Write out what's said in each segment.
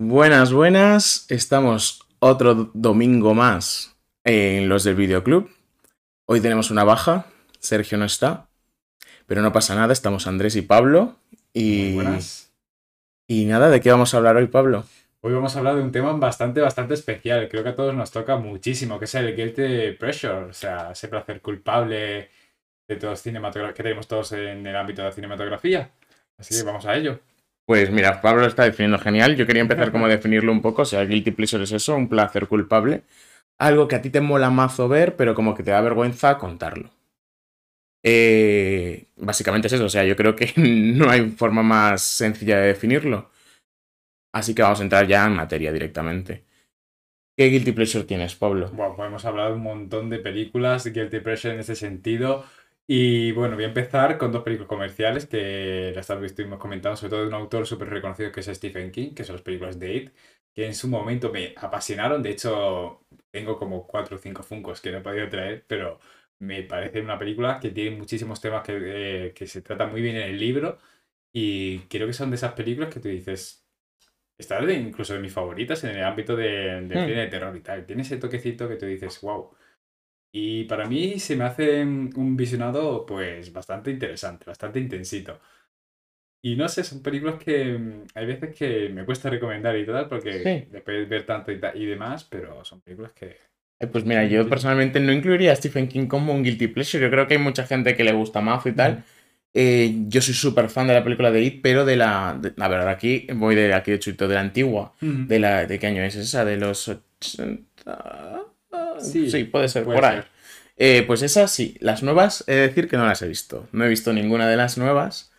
Buenas, buenas. Estamos otro domingo más en los del videoclub. Hoy tenemos una baja. Sergio no está. Pero no pasa nada, estamos Andrés y Pablo. Y, buenas. y nada, ¿de qué vamos a hablar hoy, Pablo? Hoy vamos a hablar de un tema bastante, bastante especial. Creo que a todos nos toca muchísimo, que es el guilty pressure, o sea, ese placer culpable de todos que tenemos todos en el ámbito de la cinematografía. Así que vamos a ello. Pues mira, Pablo lo está definiendo genial. Yo quería empezar como a definirlo un poco. O sea, guilty pleasure es eso, un placer culpable. Algo que a ti te mola mazo ver, pero como que te da vergüenza contarlo. Eh, básicamente es eso. O sea, yo creo que no hay forma más sencilla de definirlo. Así que vamos a entrar ya en materia directamente. ¿Qué guilty pleasure tienes, Pablo? Bueno, podemos hablar de un montón de películas de guilty pressure en ese sentido. Y bueno, voy a empezar con dos películas comerciales que las estuvimos comentando, sobre todo de un autor súper reconocido que es Stephen King, que son las películas de It, que en su momento me apasionaron. De hecho, tengo como cuatro o cinco funcos que no he podido traer, pero me parece una película que tiene muchísimos temas que, eh, que se tratan muy bien en el libro. Y creo que son de esas películas que tú dices, está de, incluso de mis favoritas en el ámbito de, del Hmm. cine de terror y tal. Tiene ese toquecito que tú dices, wow. Y para mí se me hace un visionado pues bastante interesante, bastante intensito. Y no sé, son películas que mm, hay veces que me cuesta recomendar y tal, porque Sí. después de ver tanto y, y demás, pero son películas que... Eh, Pues mira, yo personalmente no incluiría a Stephen King como un guilty pleasure. Yo creo que hay mucha gente que le gusta mazo y tal. Eh, yo soy súper fan de la película de It, pero de la. de- a ver, aquí voy de aquí de chute, de la antigua. De la. ¿De qué año es esa? De los 80. Sí, Sí, puede ser, puede por ahí. Eh, pues esas sí, las nuevas, he de decir que no las he visto. No he visto ninguna de las nuevas.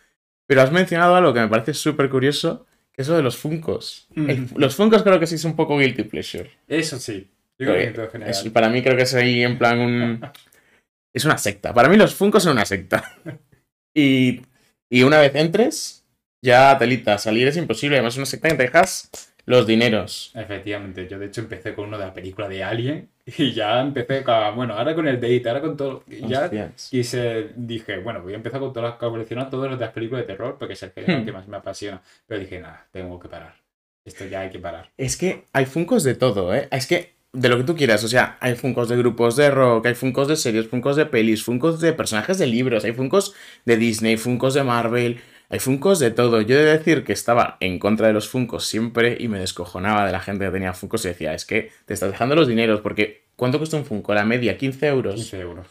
Pero has mencionado algo que me parece súper curioso, que es lo de los Funcos. El- Mm. los Funcos creo que sí es un poco guilty pleasure. Eso sí, yo creo que en todo Es- para mí creo que es ahí en plan un... Es una secta. Para mí los Funkos son una secta. Y, y una vez entres, ya telita, salir es imposible. Además es una secta que te dejas los dineros. Efectivamente, yo de hecho empecé con uno de la película de Alien y ya empecé con, bueno, ahora con el Date, ahora con todo, ya Hostias. quise, dije, bueno, voy a empezar con todas las a coleccionar de las películas de terror porque es el género Hmm. que más me apasiona, pero dije, nada, tengo que parar, esto ya hay que parar. Es que hay Funkos de todo, ¿eh? Es que de lo que tú quieras. O sea, hay Funkos de grupos de rock, hay Funkos de series, Funkos de pelis, Funkos de personajes de libros, hay Funkos de Disney, Funkos de Marvel. Hay Funkos de todo. Yo he de decir que estaba en contra de los Funkos siempre y me descojonaba de la gente que tenía Funkos y decía, es que te estás dejando los dineros porque ¿cuánto cuesta un Funko? La media, 15 euros. 15 euros.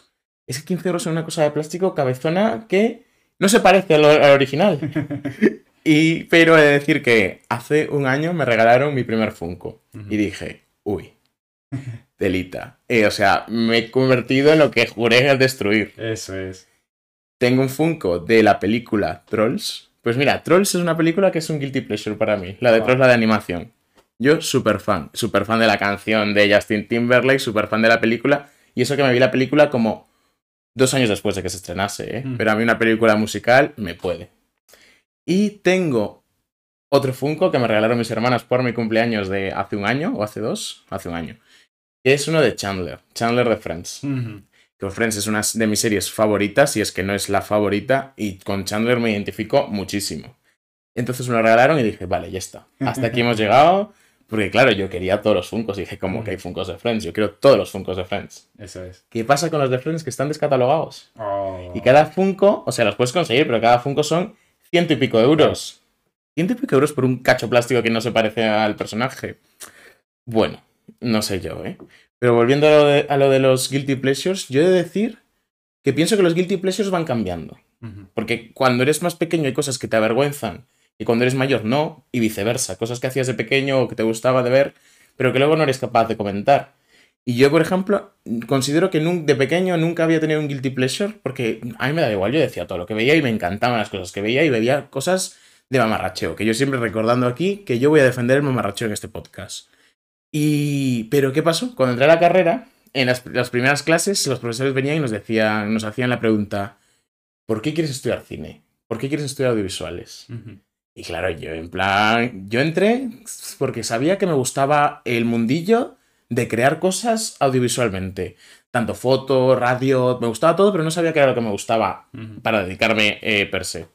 Es que 15 euros en una cosa de plástico cabezona que no se parece al, al original. y, pero he de decir que hace un año me regalaron mi primer Funko y dije, uy, delita. Eh, o sea, me he convertido en lo que juré destruir. Eso es. Tengo un Funko de la película Trolls. Pues mira, Trolls es una película que es un guilty pleasure para mí. La de Wow. Trolls, la de animación. Yo, súper fan. Súper fan de la canción de Justin Timberlake, súper fan de la película. Y eso que me vi la película como dos años después de que se estrenase, ¿eh? Mm. Pero a mí una película musical me puede. Y tengo otro Funko que me regalaron mis hermanas por mi cumpleaños de hace un año, o hace dos, hace un año. Es uno de Chandler, Chandler de Friends. Que Friends es una de mis series favoritas, y es que no es la favorita, y con Chandler me identifico muchísimo. Entonces me lo regalaron y dije, vale, ya está. Hasta aquí hemos llegado, porque claro, yo quería todos los Funkos, y dije, como que hay Funkos de Friends? Yo quiero todos los Funkos de Friends. Eso es. ¿Qué pasa con los de Friends que están descatalogados? Oh. Y cada Funko, o sea, los puedes conseguir, pero cada Funko son ciento y pico euros. Ciento y pico euros por un cacho plástico que no se parece al personaje. Bueno, no sé yo, ¿eh? Pero volviendo a lo de, a lo de los guilty pleasures, yo he de decir que pienso que los guilty pleasures van cambiando. Porque cuando eres más pequeño hay cosas que te avergüenzan y cuando eres mayor no, y viceversa. Cosas que hacías de pequeño o que te gustaba de ver, pero que luego no eres capaz de comentar. Y yo, por ejemplo, considero que de pequeño nunca había tenido un guilty pleasure porque a mí me da igual, yo decía todo lo que veía y me encantaban las cosas que veía y veía cosas de mamarracheo, que yo siempre recordando aquí que yo voy a defender el mamarracheo en este podcast. Y... Pero ¿qué pasó? Cuando entré a la carrera, en las, las primeras clases los profesores venían y nos decían, nos hacían la pregunta, ¿por qué quieres estudiar cine? ¿Por qué quieres estudiar audiovisuales? Y claro, yo en plan, yo entré porque sabía que me gustaba el mundillo de crear cosas audiovisualmente. Tanto foto, radio, me gustaba todo, pero no sabía qué era lo que me gustaba para dedicarme eh, per se.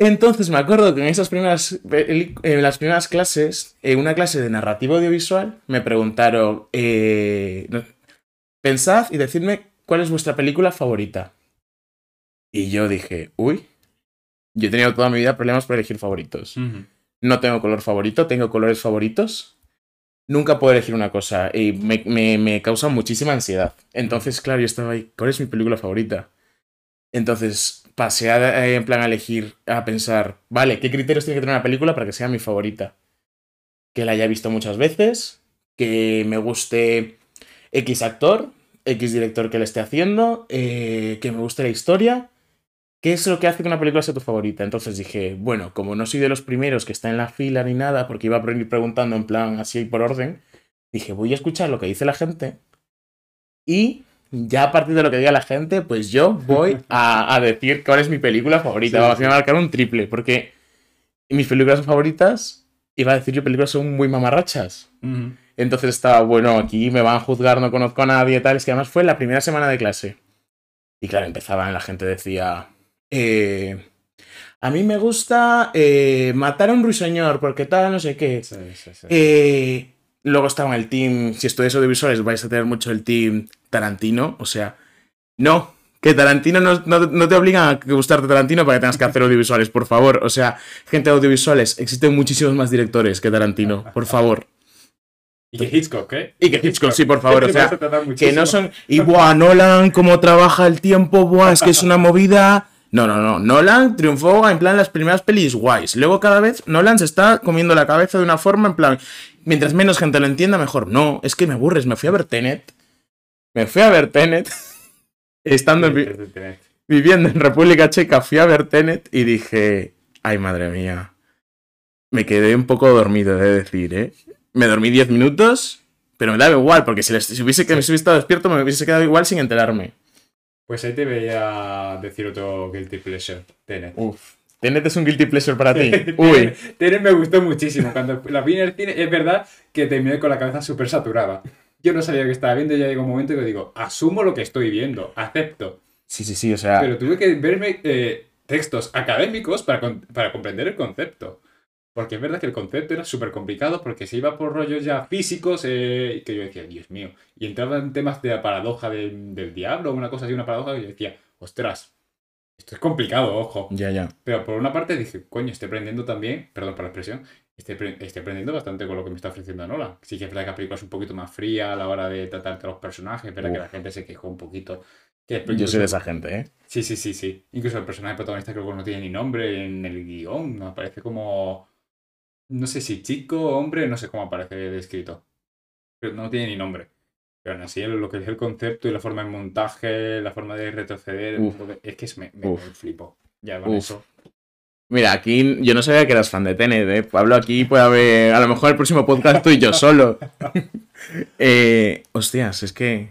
Entonces me acuerdo que en esas primeras, en las primeras clases, en una clase de narrativo audiovisual, me preguntaron, eh, pensad y decidme cuál es vuestra película favorita. Y yo dije, uy, yo he tenido toda mi vida problemas por elegir favoritos. No tengo color favorito, tengo colores favoritos. Nunca puedo elegir una cosa y me, me, me causa muchísima ansiedad. Entonces, claro, yo estaba ahí, ¿cuál es mi película favorita? Entonces pasé a, en plan a elegir, a pensar, vale, ¿qué criterios tiene que tener una película para que sea mi favorita? Que la haya visto muchas veces, que me guste X actor, X director que le esté haciendo, eh, que me guste la historia. ¿Qué es lo que hace que una película sea tu favorita? Entonces dije, bueno, como no soy de los primeros que está en la fila ni nada, porque iba a ir preguntando en plan así por orden, dije, voy a escuchar lo que dice la gente y ya a partir de lo que diga la gente, pues yo voy a, decir cuál es mi película favorita. Sí, a marcar un triple, porque mis películas favoritas, iba a decir yo películas son muy mamarrachas. Entonces estaba, bueno, aquí me van a juzgar, no conozco a nadie, tal. Es que además fue la primera semana de clase. Y claro, empezaban, la gente decía, eh, a mí me gusta eh, matar a un ruiseñor, porque tal, no sé qué. Sí, sí, sí. Eh, Luego estaba en el team, si estudias audiovisuales vais a tener mucho el team Tarantino, o sea, no, que Tarantino no, no, te obliga a gustarte Tarantino para que tengas que hacer audiovisuales, por favor, o sea, gente de audiovisuales, existen muchísimos más directores que Tarantino, por favor. Y que Hitchcock, ¿eh? Y que Hitchcock, sí, por favor. O sea, que no son. Y buah, Nolan, cómo trabaja el tiempo, buah, es que es una movida. No, no, no. Nolan triunfó en plan las primeras pelis guays. Luego cada vez Nolan se está comiendo la cabeza de una forma en plan mientras menos gente lo entienda, mejor. No, es que me aburres. Me fui a ver Tenet. Me fui a ver Tenet. Estando viviendo en República Checa, fui a ver Tenet y dije, ay madre mía. Me quedé un poco dormido, de decir, ¿eh? Me dormí 10 minutos, pero me daba igual, porque si, si hubiese, que me hubiese estado despierto me hubiese quedado igual sin enterarme. Pues ahí te veía decir otro guilty pleasure, Tenet. Uf. Tenet es un guilty pleasure para ti. Uy. Tenet me gustó muchísimo. Cuando la vi en el cine, es verdad que terminé con la cabeza súper saturada. Yo no sabía que estaba viendo y ya llegó un momento que digo, asumo lo que estoy viendo, acepto. Sí, sí, sí, o sea. Pero tuve que verme eh, textos académicos para, para comprender el concepto. Porque es verdad que el concepto era súper complicado porque se iba por rollos ya físicos eh, que yo decía, Dios mío. Y entraba en temas de la paradoja del, del diablo, una cosa así, una paradoja, y yo decía, ostras, esto es complicado, ojo. Ya, ya. Pero por una parte dije, coño, estoy aprendiendo también, perdón por la expresión, estoy, aprendiendo bastante con lo que me está ofreciendo Nola. Sí que es verdad que la película es un poquito más fría a la hora de tratar a los personajes, pero que la gente se quejó un poquito. Yo soy de esa gente, ¿eh? Sí, sí, sí, sí. Incluso el personaje protagonista creo que no tiene ni nombre en el guion, aparece como... No sé si chico, hombre, no sé cómo aparece descrito. Pero no tiene ni nombre. Pero aún así, lo que es el concepto y la forma de montaje, la forma de retroceder, es que me, me, flipo. Ya con eso. Mira, aquí yo no sabía que eras fan de Tenet, ¿eh? Pablo aquí puede haber, a lo mejor el próximo podcast tú y yo solo. eh, hostias, es que...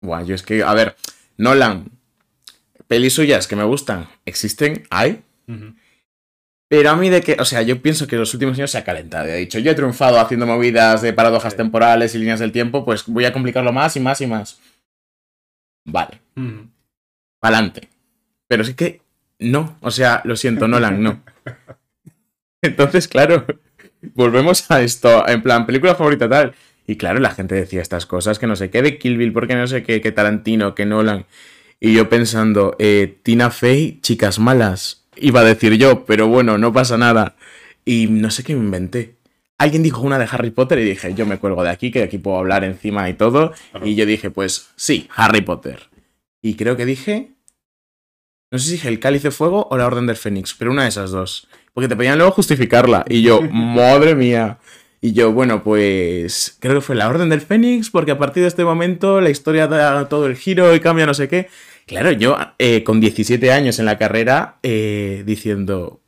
Buah, yo es que, a ver, Nolan, pelis suyas que me gustan, ¿existen? ¿Hay? Pero a mí de que, o sea, yo pienso que los últimos años se ha calentado. He dicho, yo he triunfado haciendo movidas de paradojas temporales y líneas del tiempo, pues voy a complicarlo más y más y más. Vale. Adelante. Pero sí que no. O sea, lo siento, Nolan, no. Entonces, claro, volvemos a esto. En plan, película favorita tal. Y claro, la gente decía estas cosas, que no sé qué de Kill Bill, porque no sé qué, que Tarantino, que Nolan. Y yo pensando, eh, Tina Fey, chicas malas iba a decir yo, pero bueno, no pasa nada. Y no sé qué me inventé. Alguien dijo una de Harry Potter y dije, yo me cuelgo de aquí, que de aquí puedo hablar encima y todo. Y yo dije, pues sí, Harry Potter. Y creo que dije... No sé si dije el cáliz de fuego o la orden del fénix, pero una de esas dos. Porque te pedían luego justificarla. Y yo, madre mía. Y yo, bueno, pues creo que fue la orden del fénix, porque a partir de este momento la historia da todo el giro y cambia no sé qué. Claro, yo eh, con 17 años en la carrera eh, diciendo,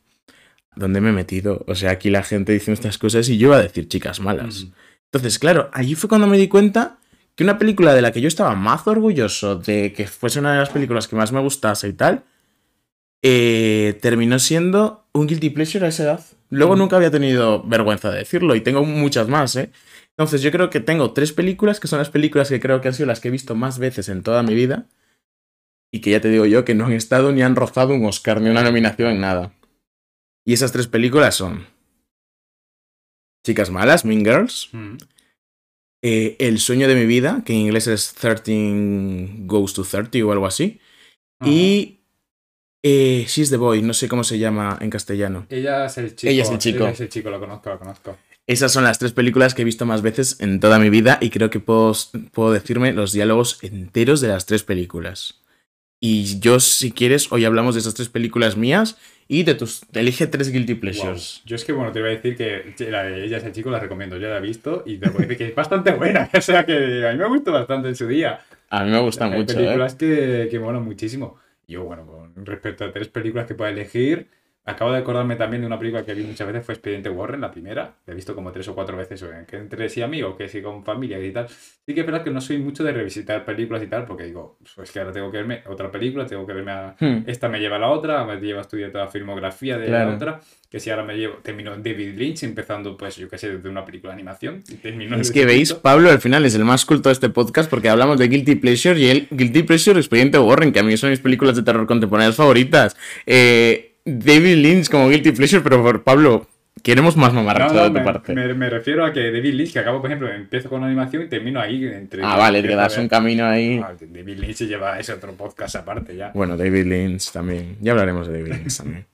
¿dónde me he metido? O sea, aquí la gente dice estas cosas y yo iba a decir chicas malas. Entonces, claro, allí fue cuando me di cuenta que una película de la que yo estaba más orgulloso de que fuese una de las películas que más me gustase y tal, eh, terminó siendo un guilty pleasure a esa edad. Luego nunca había tenido vergüenza de decirlo y tengo muchas más, ¿eh? Entonces yo creo que tengo tres películas que son las películas que creo que han sido las que he visto más veces en toda mi vida y que ya te digo yo que no han estado ni han rozado un Oscar ni una nominación en nada. Y esas tres películas son Chicas Malas, Mean Girls, Mm. eh, El sueño de mi vida, que en inglés es 13 Goes to 30 o algo así, y eh, She's the Boy, no sé cómo se llama en castellano. Ella es el chico. Ella es el chico. Ella es el chico, lo conozco, lo conozco. Esas son las tres películas que he visto más veces en toda mi vida y creo que puedo, puedo decirme los diálogos enteros de las tres películas. Y yo, si quieres, hoy hablamos de esas tres películas mías y de tus... Elige tres guilty Wow. pleasures. Yo es que, bueno, te iba a decir que la de ella es el chico, la recomiendo. Yo la he visto y te puedo decir que es bastante buena. O sea que a mí me gustó bastante en su día. A mí me gusta Hay mucho, ¿eh? películas que, que molan muchísimo. Yo, bueno, con respecto a tres películas que puedo elegir, acabo de acordarme también de una película que vi muchas veces, fue Expediente Warren, la primera. La he visto como tres o cuatro veces, que entre sí amigos, que sí con familia y tal. Sí que es verdad que no soy mucho de revisitar películas y tal, porque digo, pues que ahora tengo que verme otra película, tengo que verme a... Hmm. Esta me lleva a la otra, me lleva a estudiar toda la filmografía de Claro. la otra, que si ahora me llevo, termino David Lynch, empezando, pues yo qué sé, desde una película de animación, y termino en Es que veis, punto. Pablo al final es el más culto de este podcast porque hablamos de Guilty Pleasure y el Guilty Pleasure Expediente Warren, que a mí son mis películas de terror contemporáneas favoritas. Eh, David Lynch como Guilty Pleasure, pero por Pablo, queremos más No, mamarracho no, de tu me, parte. me- me refiero a que David Lynch, que acabo, por ejemplo, empiezo con animación y termino ahí entre... Ah, vale, te das un camino ahí. Ah, David Lynch lleva ese otro podcast aparte ya. Bueno, David Lynch también. Ya hablaremos de David Lynch también.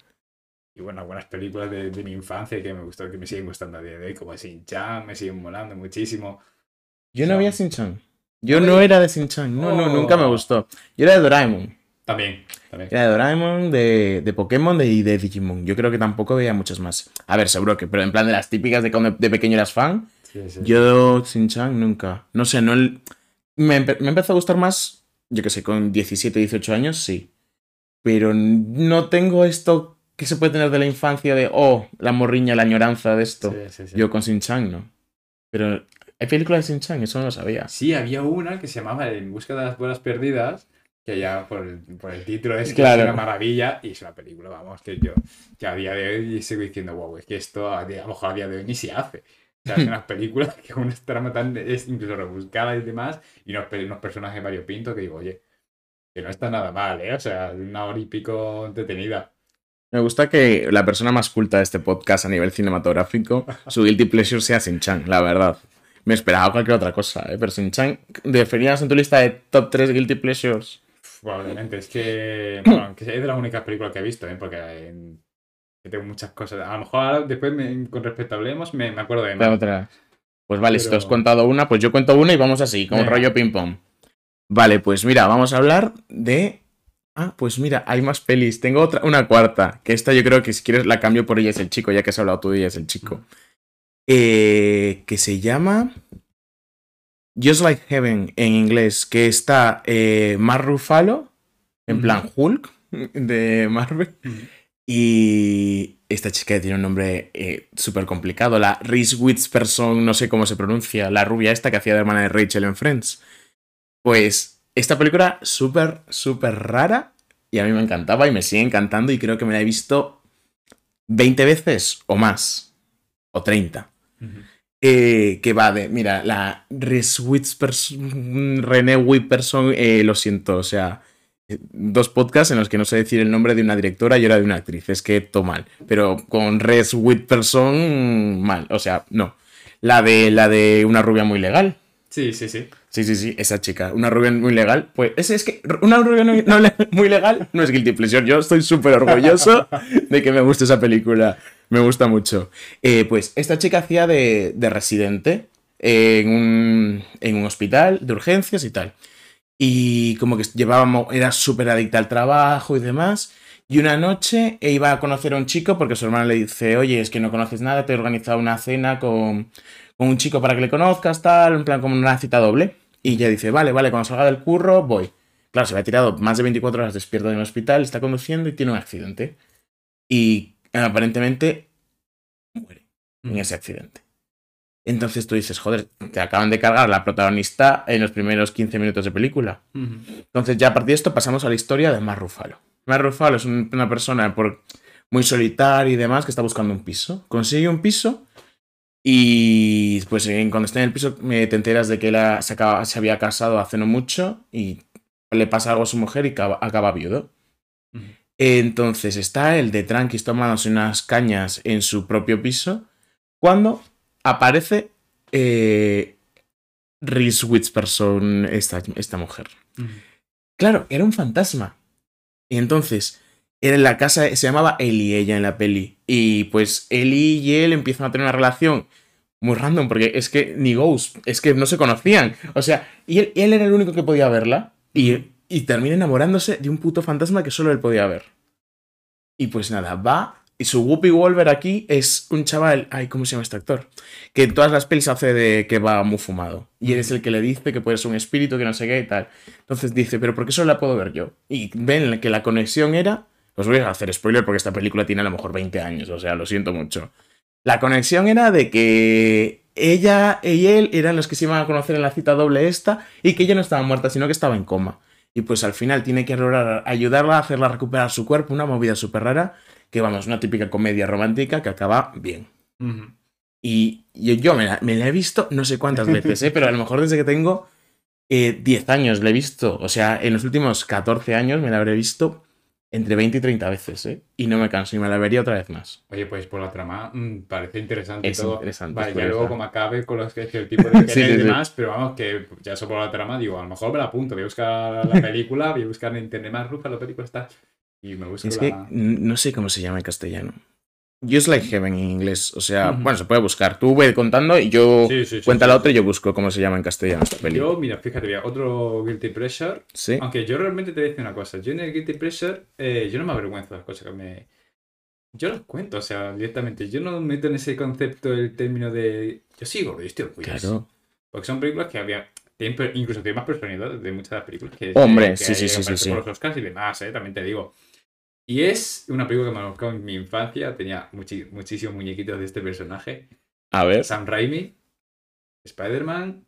Y bueno, algunas películas de, de mi infancia que me gustó, que me siguen gustando a día de hoy, como Shin-Chan, me siguen molando muchísimo. Yo no Son- veía Shin-Chan. Yo ¿No no era de Shin-Chan. No, no, Oh. nunca me gustó. Yo era de Doraemon. También, también. Era de Doraemon, de, de Pokémon de- y de Digimon. Yo creo que tampoco veía muchas más. A ver, seguro que, pero en plan de las típicas de cuando de pequeño eras fan. Sí, sí. Yo, Shin-Chan, nunca. No sé, no. el- Me, empe- me empezó a gustar más, yo que sé, con 17, 18 años, sí. Pero no tengo esto que se puede tener de la infancia de, oh, la morriña, la añoranza de esto. Sí. Yo con Shin-Chan, no. Pero hay películas de Shin-Chan, eso no lo sabía. Sí, había una que se llamaba En busca de las bolas perdidas, que ya por el, por el título es, que Claro. es una maravilla, y es una película, vamos, que yo que a día de hoy sigo diciendo, wow, es que esto a, día- a lo mejor a día de hoy ni se hace. O sea, es una película que una trama tan es incluso rebuscada y demás, y unos, unos personajes variopintos que digo, oye, que no está nada mal, ¿eh? O sea, una hora y pico entretenida. Me gusta que la persona más culta de este podcast a nivel cinematográfico, su guilty pleasure sea Shin-Chan, la verdad. Me esperaba cualquier otra cosa, ¿eh? pero Shin-Chan, ¿definías en tu lista de top 3 guilty pleasures? Probablemente, es que, bueno, que es de las únicas películas que he visto, ¿eh? porque eh, que tengo muchas cosas. A lo mejor ahora, después, me- con respecto a Hablemos, me, me acuerdo de más. otra. Pues vale, si te has contado una, pues yo cuento una y vamos así, como Venga. rollo ping-pong. Vale, pues mira, vamos a hablar de. Ah, pues mira, hay más pelis. Tengo otra, una cuarta, que esta yo creo que si quieres la cambio por ella es el chico, ya que has hablado tú de ella es el chico. Eh, que se llama Just Like Heaven en inglés, que está eh, Mark Ruffalo, en plan Hulk de Marvel. Y esta chica tiene un nombre eh, súper complicado, la Reese Witherspoon, no sé cómo se pronuncia, la rubia esta que hacía de hermana de Rachel en Friends. Pues esta película súper, súper rara y a mí me encantaba y me sigue encantando y creo que me la he visto 20 veces o más, o 30. Ujú. Eh, que va de, mira, la René Witherspoon, eh, lo siento, o sea, eh, dos podcasts en los que no sé decir el nombre de una directora y ahora de una actriz, es que todo mal, pero con Reese Witherspoon, mal, o sea, no. La de, la de una rubia muy legal. Sí, sí, sí. Sí, sí, sí, esa chica, una rubia muy legal, pues es, es que una rubia no- no le- muy legal no es guilty pleasure, yo estoy súper orgulloso de que me guste esa película, me gusta mucho. Eh, pues esta chica hacía de, de residente en un, en un hospital de urgencias y tal, y como que llevábamos, era súper adicta al trabajo y demás, y una noche iba a conocer a un chico porque su hermana le dice, oye, es que no conoces nada, te he organizado una cena con, con un chico para que le conozcas, tal, en plan como una cita doble. Y ella dice, vale, vale, cuando salga del curro voy. Claro, se había tirado más de 24 horas despierto en el hospital, está conduciendo y tiene un accidente. Y aparentemente muere en ese accidente. Entonces tú dices, joder, te acaban de cargar la protagonista en los primeros 15 minutos de película. Entonces ya a partir de esto pasamos a la historia de Mar Rufalo. Mar Rufalo es un- una persona por, muy solitaria y demás que está buscando un piso. Consigue un piso y pues cuando está en el piso me te enteras de que él se, acaba- se había casado hace no mucho y le pasa algo a su mujer y acaba, acaba viudo. Entonces está el de tranquis tomándose unas cañas en su propio piso cuando aparece eh, Reese Witherspoon, esta, esta mujer. Claro, era un fantasma. Y entonces, era en la casa, se llamaba Ellie ella en la peli. Y pues Ellie y él empiezan a tener una relación muy random, porque es que ni Ghost, es que no se conocían. O sea, y él, él era el único que podía verla. Y, y termina enamorándose de un puto fantasma que solo él podía ver. Y pues nada, va. Y su Whoopi Wolver aquí es un chaval. Ay, ¿cómo se llama este actor? Que en todas las pelis hace de que va muy fumado. Y él es el que le dice que puede ser un espíritu, que no sé qué y tal. Entonces dice, ¿pero por qué solo la puedo ver yo? Y ven que la conexión era. Os voy a hacer spoiler porque esta película tiene a lo mejor 20 años, o sea, lo siento mucho. La conexión era de que ella y él eran los que se iban a conocer en la cita doble esta y que ella no estaba muerta, sino que estaba en coma. Y pues al final tiene que lograr ayudarla a hacerla recuperar su cuerpo, una movida súper rara, que vamos, una típica comedia romántica que acaba bien. Y yo, yo me, la, me, la, he visto no sé cuántas veces, ¿eh? pero a lo mejor desde que tengo eh, 10 años la he visto. O sea, en los últimos 14 años me la habré visto entre 20 y 30 veces, ¿eh? Y no me canso y me la vería otra vez más. Oye, pues por la trama mmm, parece interesante es todo. interesante. Vale, ya luego como acabe con los que el tipo de Sí, que sí, y sí. demás, pero vamos, que ya eso por la trama, digo, a lo mejor me la apunto, voy a buscar la película, voy a buscar en internet más rufa la película está. Y me busco Es que la... n- no sé cómo se llama en castellano. Just Like Heaven en inglés. O sea, Ujú. bueno, se puede buscar. Tú ve contando y yo Sí, sí, sí, cuenta la otra y yo busco cómo se llama en castellano esta peli. Yo, mira, fíjate, mira, otro Guilty Pleasure. Sí. Aunque yo realmente te voy a decir una cosa. Yo en el Guilty Pleasure, eh, yo no me avergüenzo de las cosas que me... Yo las cuento, o sea, directamente. Yo no meto en ese concepto el término de... Yo gordo, yo estoy orgulloso. Claro. Porque son películas que había... incluso tienen más personalidad de muchas de las películas que... Hombre, que sí, sí, sí, sí. Por los Oscars y demás, eh, también te digo. Y es una película que me marcó en mi infancia. Tenía muchísimos muñequitos de este personaje. A ver. Sam Raimi, Spider-Man.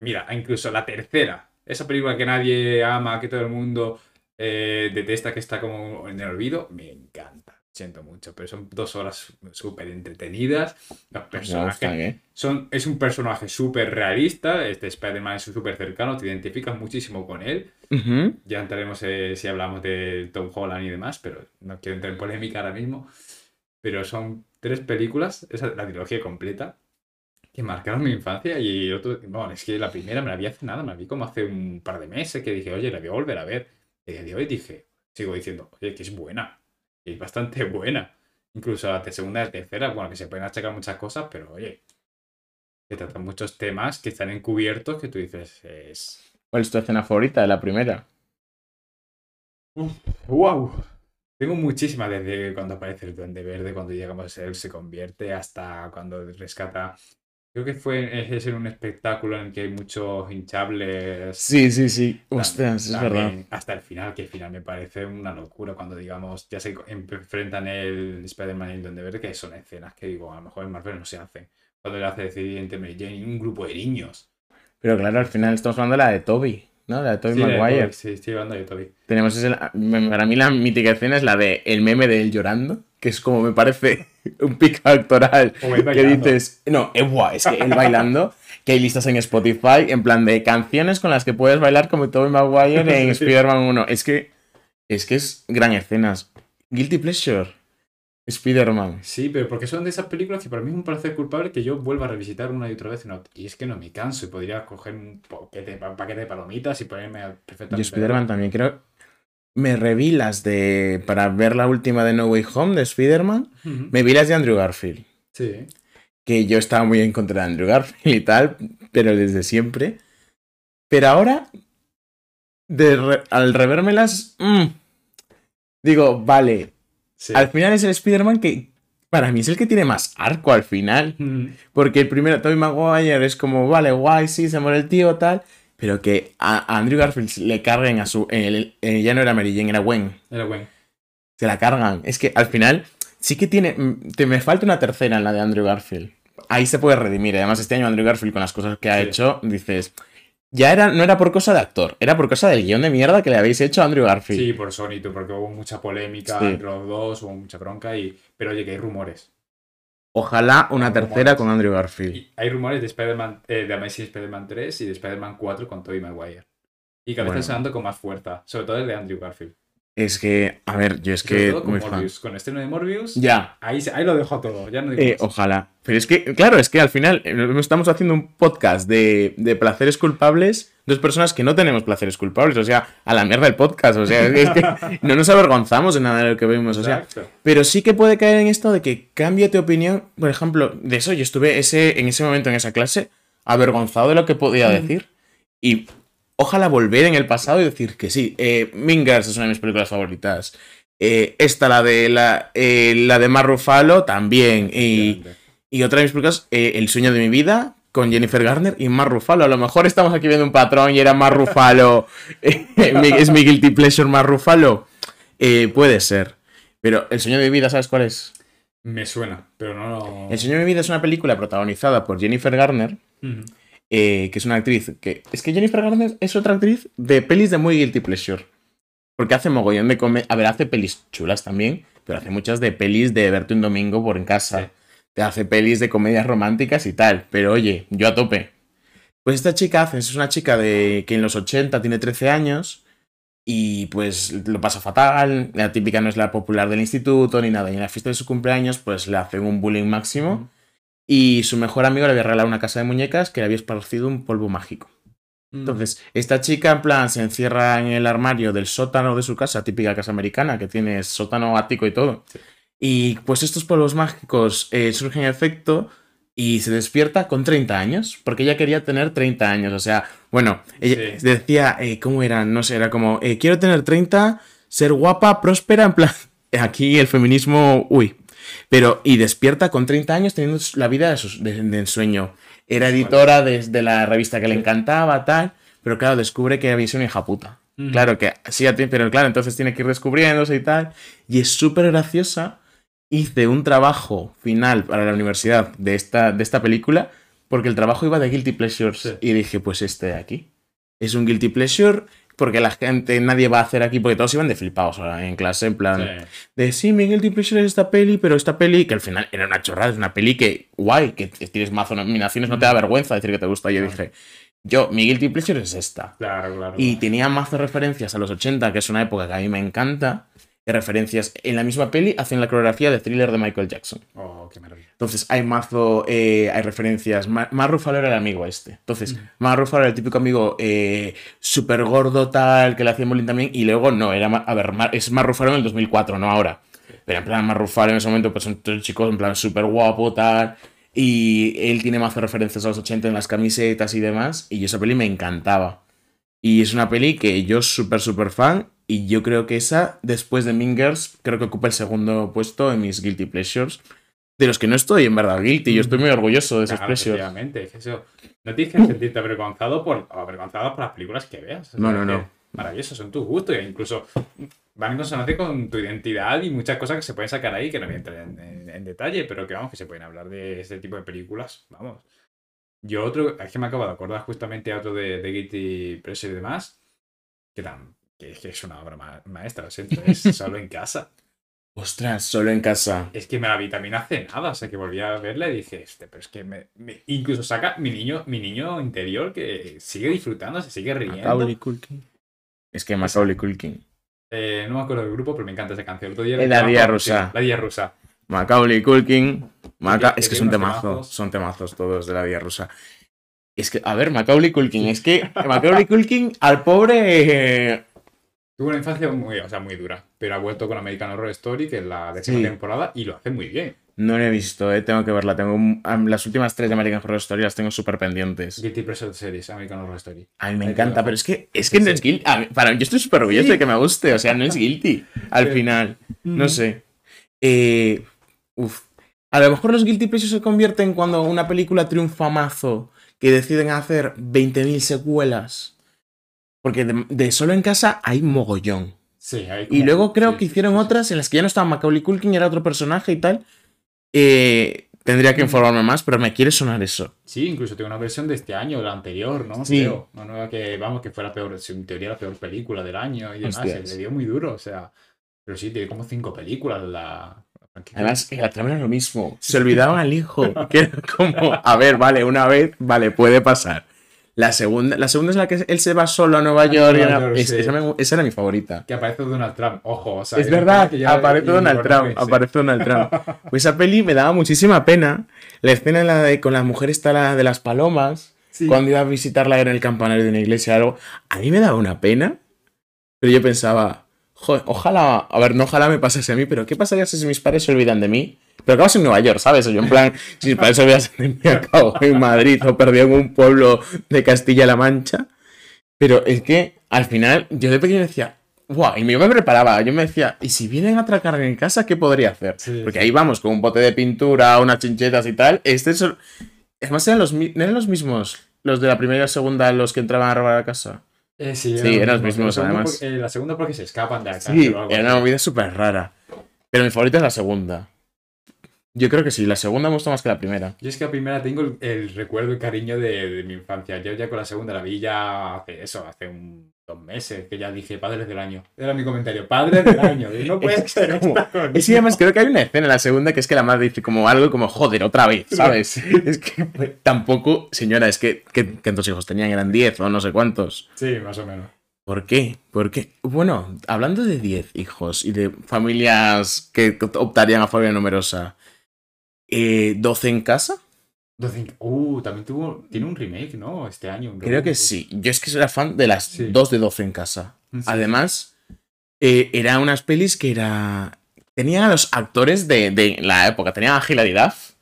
Mira, incluso la tercera. Esa película que nadie ama, que todo el mundo eh, detesta, que está como en el olvido. Me encanta. Siento mucho, pero son dos horas súper entretenidas. Los personajes ¿eh? son, es un personaje súper realista. Este Spider-Man es súper cercano, te identificas muchísimo con él. Ujú. Ya entraremos eh, si hablamos de Tom Holland y demás, pero no quiero entrar en polémica ahora mismo. Pero son tres películas, esa, la trilogía completa, que marcaron mi infancia. Y otro, bueno, es que la primera me la vi hace nada, me la vi como hace un par de meses, que dije, oye, la voy a volver a ver. Y de hoy dije, sigo diciendo, oye, que es buena, es bastante buena. Incluso la segunda y la tercera, bueno, que se pueden achacar muchas cosas, pero oye, que tratan muchos temas que están encubiertos que tú dices, es, ¿Cuál es tu escena favorita de la primera? ¡Wow! Tengo muchísimas desde cuando aparece el Duende Verde, cuando llegamos a él se convierte, hasta cuando rescata. Creo que fue es en un espectáculo en el que hay muchos hinchables. Sí, sí, sí. Ostras, es verdad. Hasta el final, que el final me parece una locura cuando, digamos, ya se enfrentan el Spider-Man y el Duende Verde, que son escenas que digo, a lo mejor en Marvel no se hacen. Cuando le hace decidir entre Mary Jane y un grupo de niños. Pero claro, al final estamos hablando de la de Toby, ¿no? La de Toby Sí, de Maguire. Toby, sí, estoy hablando de Toby. Tenemos ese, para mí la mítica escena es la de el meme de él llorando, que es como me parece un pico actoral que dices, no, es guay, es que él bailando, que hay listas en Spotify en plan de canciones con las que puedes bailar como Tobey Maguire en. Spider-Man 1. Es que es que es gran escenas. Guilty Pleasure. Spider-Man. Sí, pero porque son de esas películas que para mí es un placer culpable que yo vuelva a revisitar una y otra vez. y no- Y es que no me canso y podría coger un paquete, un paquete de palomitas y ponerme a- Yo perfectamente. Spider-Man también creo. Me reví las de. Para ver la última de No Way Home de Spider-Man. Me vi las de Andrew Garfield. Sí. que yo estaba muy en contra de Andrew Garfield y tal, pero desde siempre. Pero ahora, de re- al revérmelas, mm, digo, vale, sí. al final es el Spider-Man que para mí es el que tiene más arco al final. Porque el primero, Tobey Maguire, es como, vale, guay, sí, se muere el tío, tal. Pero que a, Andrew Garfield le carguen a su... el- el- ya no era Mary Jane, era Gwen. Era bueno. Se la cargan. Es que al final sí que tiene. mm, Te me falta una tercera en la de Andrew Garfield. Ahí se puede redimir. Además, este año Andrew Garfield, con las cosas que ha Sí. hecho, dices. Ya era, no era por cosa de actor, era por cosa del guion de mierda que le habéis hecho a Andrew Garfield. Sí, por Sony, tú, porque hubo mucha polémica Sí. entre los dos, hubo mucha bronca y... Pero oye, que hay rumores. Ojalá una Rumores. tercera con Andrew Garfield. Y hay rumores de Spider-Man, eh, de Amazing Spider-Man 3 y de Spider-Man 4 con Tobey Maguire. Y cada vez Bueno. está sonando con más fuerza, sobre todo el de Andrew Garfield. Es que, a ver, yo es que todo con muy fan. Morbius. Con estreno de Morbius, Ya, ahí, ahí lo dejo todo. Ya no digo eh, ojalá. Pero es que, claro, es que al final eh, estamos haciendo un podcast de, de placeres culpables, dos personas que no tenemos placeres culpables, o sea, a la mierda el podcast, o sea, es que no nos avergonzamos de nada de lo que vemos, o sea, Exacto. Pero sí que puede caer en esto de que cambie tu opinión. Por ejemplo, de eso yo estuve ese, en ese momento en esa clase avergonzado de lo que podía decir. Y ojalá volver en el pasado y decir que sí. Eh, Mingers es una de mis películas favoritas. Eh, esta, la de la, eh, la de Mar Ruffalo, también. Y, y otra de mis películas, eh, El sueño de mi vida, con Jennifer Garner y Mar Ruffalo. A lo mejor estamos aquí viendo un patrón y era Mar Ruffalo. eh, es mi guilty pleasure Mar Ruffalo. Puede ser. Pero El sueño de mi vida, ¿sabes cuál es? Me suena, pero no lo. El sueño de mi vida es una película protagonizada por Jennifer Garner. Eh, que es una actriz que... Es que Jennifer Garner es otra actriz de pelis de muy guilty pleasure. Porque hace mogollón de comer... A ver, hace pelis chulas también, pero hace muchas de pelis de verte un domingo por en casa. Sí. Te hace pelis de comedias románticas y tal. Pero oye, yo a tope. Pues esta chica hace, es una chica de que en los 80 tiene 13 años y pues lo pasa fatal. La típica no es la popular del instituto ni nada. Y en la fiesta de su cumpleaños pues le hacen un bullying máximo. Y su mejor amigo le había regalado una casa de muñecas que le había esparcido un polvo mágico. Mm. Entonces, esta chica en plan se encierra en el armario del sótano de su casa, típica casa americana, que tiene sótano ático y todo. Sí. Y pues estos polvos mágicos eh, surgen en efecto y se despierta con 30 años, porque ella quería tener 30 años. O sea, bueno, ella Sí. decía, eh, ¿cómo era? No sé, era como, eh, quiero tener 30, ser guapa, próspera, en plan, aquí el feminismo, uy. Pero, y despierta con 30 años teniendo la vida de, sus- de- de ensueño. Era editora desde la revista que le encantaba, tal, pero claro, descubre que había sido una hija puta. Claro que sí, pero claro, entonces tiene que ir descubriéndose y tal. Y es súper graciosa. Hice un trabajo final para la universidad de esta, de esta película porque el trabajo iba de Guilty Pleasures. Sí. Y dije, pues este de aquí. Es un Guilty Pleasure porque la gente, nadie va a hacer aquí, porque todos iban de flipados ahora en clase, en plan, Sí. de sí, mi Guilty Pleasure es esta peli, pero esta peli, que al final era una chorrada, es una peli que, guay, que tienes mazo nominaciones, no te da vergüenza decir que te gusta. Y yo dije, yo, mi Guilty Pleasure es esta. Claro, claro. Y tenía mazo referencias a los 80, que es una época que a mí me encanta. Referencias en la misma peli hacen la coreografía de thriller de Michael Jackson. Oh, qué maravilla. Entonces hay mazo, eh, hay referencias. Ma- Mark Ruffalo era el amigo este. Entonces, Ujú. Mark Ruffalo era el típico amigo eh, súper gordo, tal, que le hacía bullying también. Y luego no, era. A ver, Mar- es Ruffalo en el 2004, no ahora. Pero en plan, Mark Ruffalo en ese momento, pues son todos chicos en plan súper guapo, tal. Y él tiene mazo referencias a los 80 en las camisetas y demás. Y esa peli me encantaba. Y es una peli que yo súper, súper fan. Y yo creo que esa, después de Mingers, creo que ocupa el segundo puesto en mis Guilty Pleasures. De los que no estoy en verdad guilty. Yo estoy muy orgulloso de esos Claro, pleasures. efectivamente, es eso. No tienes que sentirte avergonzado por, o avergonzado por las películas que veas. No, no, no. Maravilloso, son tus gustos e incluso van en consonancia con tu identidad y muchas cosas que se pueden sacar ahí que no voy a entrar en, en- en detalle, pero que vamos, que se pueden hablar de este tipo de películas. Vamos. Yo otro, es que me acabo de acordar justamente a otro de, de Guilty Pleasure y demás, que, tan, que, es que es una obra ma- maestra, lo siento, es solo en casa. Ostras, solo en casa. Es que me la vi también hace nada, o sea que volví a verla y dije, este, pero es que me, me- incluso saca mi niño, mi niño interior que sigue disfrutando, se sigue riendo. Macaulay Culkin. Es que Macaulay Culkin. Eh, no me acuerdo del grupo, pero me encanta esa canción. El otro día la Día Rusa. la Día Rusa. Macaulay Culkin. Maca- es que son temazos. temazos. Son temazos todos de la vida rusa. Es que, a ver, Macaulay Culkin. Es que Macaulay Culkin al pobre. eh, Tuvo una infancia muy, o sea, muy dura, pero ha vuelto con American Horror Story, que es la décima Sí. temporada, y lo hace muy bien. No lo he visto, eh. Tengo que verla. Tengo un- las últimas tres de American Horror Story las tengo súper pendientes. Guilty Pleasure Series, American Horror Story. A mí me encanta, pero es que, es que no es guilty. Mí- para, yo estoy súper orgulloso de que me guste, o sea, no es guilty al Sí. final. No sé. Eh, uf. A lo mejor los guilty pleasures se convierten cuando una película triunfa mazo, que deciden hacer 20.000 secuelas. Porque de, de solo en casa hay mogollón. Sí, hay Y como- luego creo sí, que hicieron sí, otras en las que ya no estaba Macaulay Culkin, era otro personaje y tal. Eh, tendría que informarme más, pero me quiere sonar eso. Sí, incluso tengo una versión de este año, la anterior, ¿no? Sí. Creo. Una nueva que, vamos, que fue la peor, en teoría la peor película del año y demás. Hostias. Se le dio muy duro, o sea. Pero sí, tiene como cinco películas la. Además, la trama era lo mismo. Se olvidaban al hijo. Que era como, a ver, vale, una vez, vale, puede pasar. La segunda, la segunda es la que él se va solo a Nueva A York. Nueva York, es- sí. esa, me- esa era mi favorita. Que aparece Donald Trump, ojo. O sea, Es verdad, que ya- aparece Donald Trump, sí. aparece Donald Trump. Pues esa peli me daba muchísima pena. La escena en la de, con la mujer está la de las palomas, Sí. cuando iba a visitarla en el campanario de una iglesia o algo, a mí me daba una pena, pero yo pensaba, joder, ojalá, a ver, no ojalá me pasase a mí, pero ¿qué pasaría si mis padres se olvidan de mí? Pero acabas en Nueva York, ¿sabes? O yo en plan, si olvidan de mí, acabo en Madrid o perdido en un pueblo de Castilla-La Mancha. Pero es que al final yo de pequeño decía, guau, y yo me preparaba, yo me decía, ¿y si vienen a atracar en casa, qué podría hacer? Sí, Porque ahí vamos con un bote de pintura, unas chinchetas y tal. Este es... Es más, eran los, mi- ¿no eran los mismos, los de la primera y la segunda, los que entraban a robar a casa. Eh, sí, Sí, eran los mismos, además. eh, la segunda porque se escapan de la cárcel Sí, era una movida súper rara. Pero mi favorita es la segunda. Yo creo que sí, la segunda me gusta más que la primera. Yo es que la primera tengo el, el recuerdo y cariño de, de mi infancia. Yo ya con la segunda la vi ya hace eso, hace un, dos meses, que ya dije padres del año. Era mi comentario, padres del año. Y no puede Es ser como- Es que además creo que hay una escena en la segunda que es que la madre dice como algo como, joder, otra vez, ¿sabes? es que pues, tampoco, señora, es que, que, ¿cuántos hijos tenían? Eran 10 o no sé cuántos. Sí, más o menos. ¿Por qué? ¿Por qué? Bueno, hablando de 10 hijos y de familias que optarían a familia numerosa, eh, ¿12 en casa? Doce- Uh, también tuvo, tiene un remake, ¿no? Este año. Creo que sí. Yo es que era fan de las Sí. dos de 12 en casa. Sí. Además, eh, eran unas pelis que era. Tenían a los actores de, de la época. Tenían a Hilary Duff.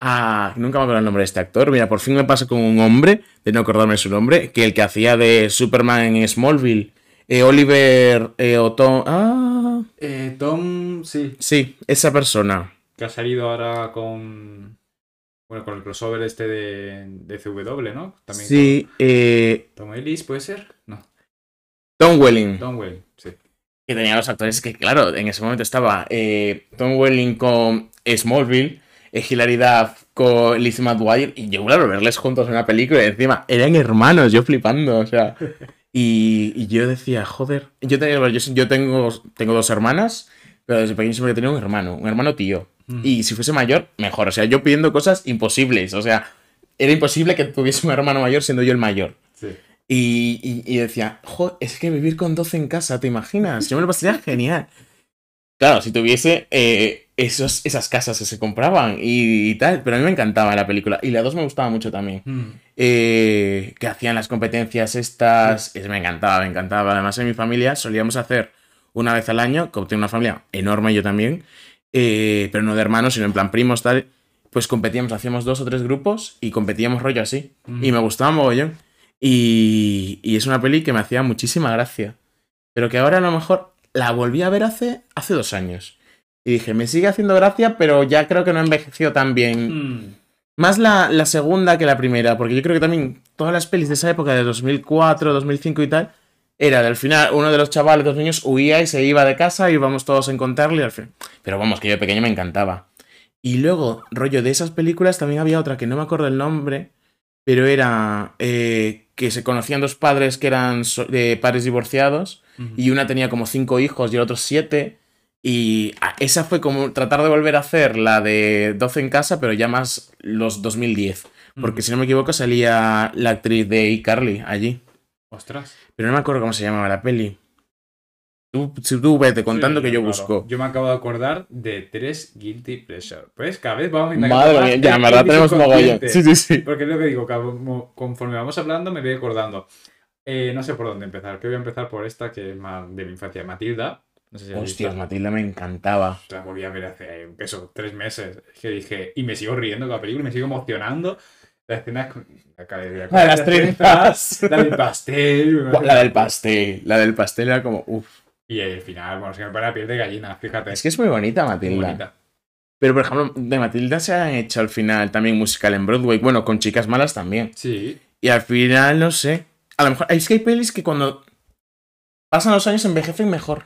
A... Nunca me acuerdo el nombre de este actor. Mira, por fin me pasa con un hombre, de no acordarme su nombre, que el que hacía de Superman en Smallville. eh, Oliver eh, o Tom. Ah, Eh, Tom, sí, sí, esa persona. Que ha salido ahora con. Bueno, con el crossover este de, de CW, ¿no? También Sí, eh, Tom Ellis, ¿puede ser? No, Tom Welling. Tom Welling, sí. que tenía los actores que, claro, en ese momento estaba eh, Tom Welling con Smallville, eh, Hilary Duff con Lizzie McGuire, y yo, claro, verles juntos en una película, y encima eran hermanos, yo flipando, o sea. Y, y yo decía, joder, yo, tenía- yo, yo tengo, tengo dos hermanas, pero desde pequeño siempre he tenido un hermano, un hermano tío. Mm. Y si fuese mayor, mejor, o sea, yo pidiendo cosas imposibles, o sea, era imposible que tuviese un hermano mayor siendo yo el mayor. Sí. Y, y- y decía, jo, es que vivir con 12 en casa, ¿te imaginas? Yo me lo pasaría genial. Claro, si tuviese eh, esos, esas casas que se compraban y, y tal, pero a mí me encantaba la película. Y la 2 me gustaba mucho también. Mm. Eh, que hacían las competencias estas, es- me encantaba, me encantaba. Además, en mi familia solíamos hacer una vez al año, como tengo una familia enorme yo también, eh, pero no de hermanos, sino en plan primos, tal, pues competíamos, hacíamos dos o tres grupos y competíamos rollo así. Mm. Y me gustaba mogollón. Y, y es una peli que me hacía muchísima gracia. Pero que ahora a lo mejor la volví a ver hace, hace dos años. Y dije, me sigue haciendo gracia, pero ya creo que no ha envejecido tan bien. Mm. Más la, la segunda que la primera, porque yo creo que también todas las pelis de esa época, de 2004, 2005 y tal, era del final uno de los chavales, dos niños, huía y se iba de casa y íbamos todos a encontrarle al fin. Pero vamos, que yo de pequeño me encantaba. Y luego, rollo de esas películas, también había otra que no me acuerdo el nombre, pero era eh, que se conocían dos padres que eran so- de padres divorciados y una tenía como cinco hijos y el otro siete. Y esa fue como tratar de volver a hacer la de 12 en casa, pero ya más los 2010. Porque Mm. si no me equivoco salía la actriz de iCarly allí. Ostras. Pero no me acuerdo cómo se llamaba la peli. Tú, si tú vete contando Sí, que yo claro. busco. Yo me acabo de acordar de tres Guilty Pleasure. Pues cada vez vamos indagando Madre mía, ya, en verdad tenemos mogollón. Sí, sí, sí. Porque es lo que digo, conforme vamos hablando me voy acordando. Eh, no sé por dónde empezar. Que voy a empezar por esta que es más de mi infancia, Matilda. No sé si Hostias. Matilda me encantaba. La volví a ver hace eso, tres meses. Es que dije, y me sigo riendo con la película, me sigo emocionando. La escena con la, de- La de las trenzas. La del pastel. La del pastel. La del pastel era como, uff. Y el final, bueno, se me pone la piel de gallina, fíjate. Es que es muy bonita muy Matilda. bonita. Pero por ejemplo, de Matilda se han hecho al final también musical en Broadway. Bueno, con chicas malas también. Sí, Y al final, no sé. A lo mejor. Es que hay pelis que cuando pasan los años envejecen mejor.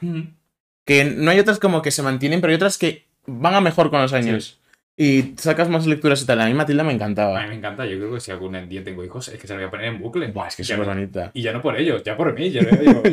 Que no hay otras como que se mantienen, pero hay otras que van a mejor con los años. Y sacas más lecturas y tal. A mí Matilda me A mí encantaba. me encanta, yo creo que si algún día tengo hijos, es que se la voy a poner en bucle. Buah, es que es súper bonita. Y ya no por ellos, ya por mí. Ya, digo, que